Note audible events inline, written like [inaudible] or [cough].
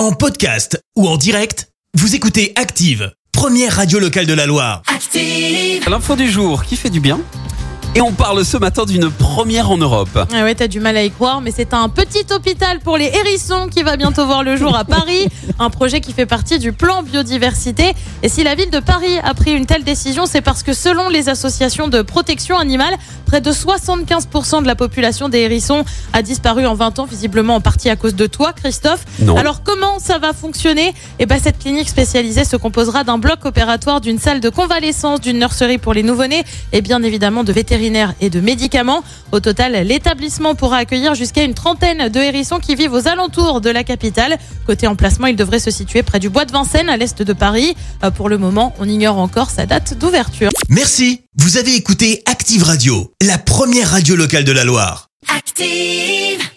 En podcast ou en direct, vous écoutez Active, première radio locale de la Loire. Active. L'info du jour qui fait du bien. Et on parle ce matin d'une première en Europe. Ah ouais, t'as du mal à y croire, mais c'est un petit hôpital pour les hérissons qui va bientôt voir le jour à Paris. [laughs] Un projet qui fait partie du plan biodiversité. Et si la ville de Paris a pris une telle décision, c'est parce que selon les associations de protection animale, près de 75% de la population des hérissons a disparu en 20 ans, visiblement en partie à cause de toi, Christophe. Non. Alors comment ça va fonctionner? Eh ben cette clinique spécialisée se composera d'un bloc opératoire, d'une salle de convalescence, d'une nurserie pour les nouveau-nés et bien évidemment de vétérinaires et de médicaments. Au total, l'établissement pourra accueillir jusqu'à une trentaine de hérissons qui vivent aux alentours de la capitale. Côté emplacement, il devrait se situer près du bois de Vincennes, à l'est de Paris. Euh, Pour le moment, on ignore encore sa date d'ouverture. Merci, vous avez écouté Active Radio, la première radio locale de la Loire. Active.